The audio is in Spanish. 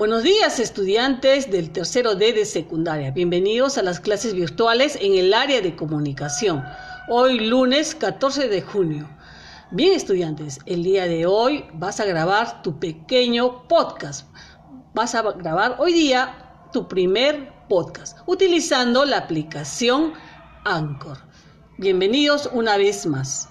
Buenos días estudiantes del tercero D de secundaria. Bienvenidos a las clases virtuales en el área de comunicación. Hoy lunes 14 de junio. Bien estudiantes, el día de hoy vas a grabar tu pequeño podcast. Vas a grabar hoy día tu primer podcast utilizando la aplicación Anchor. Bienvenidos una vez más.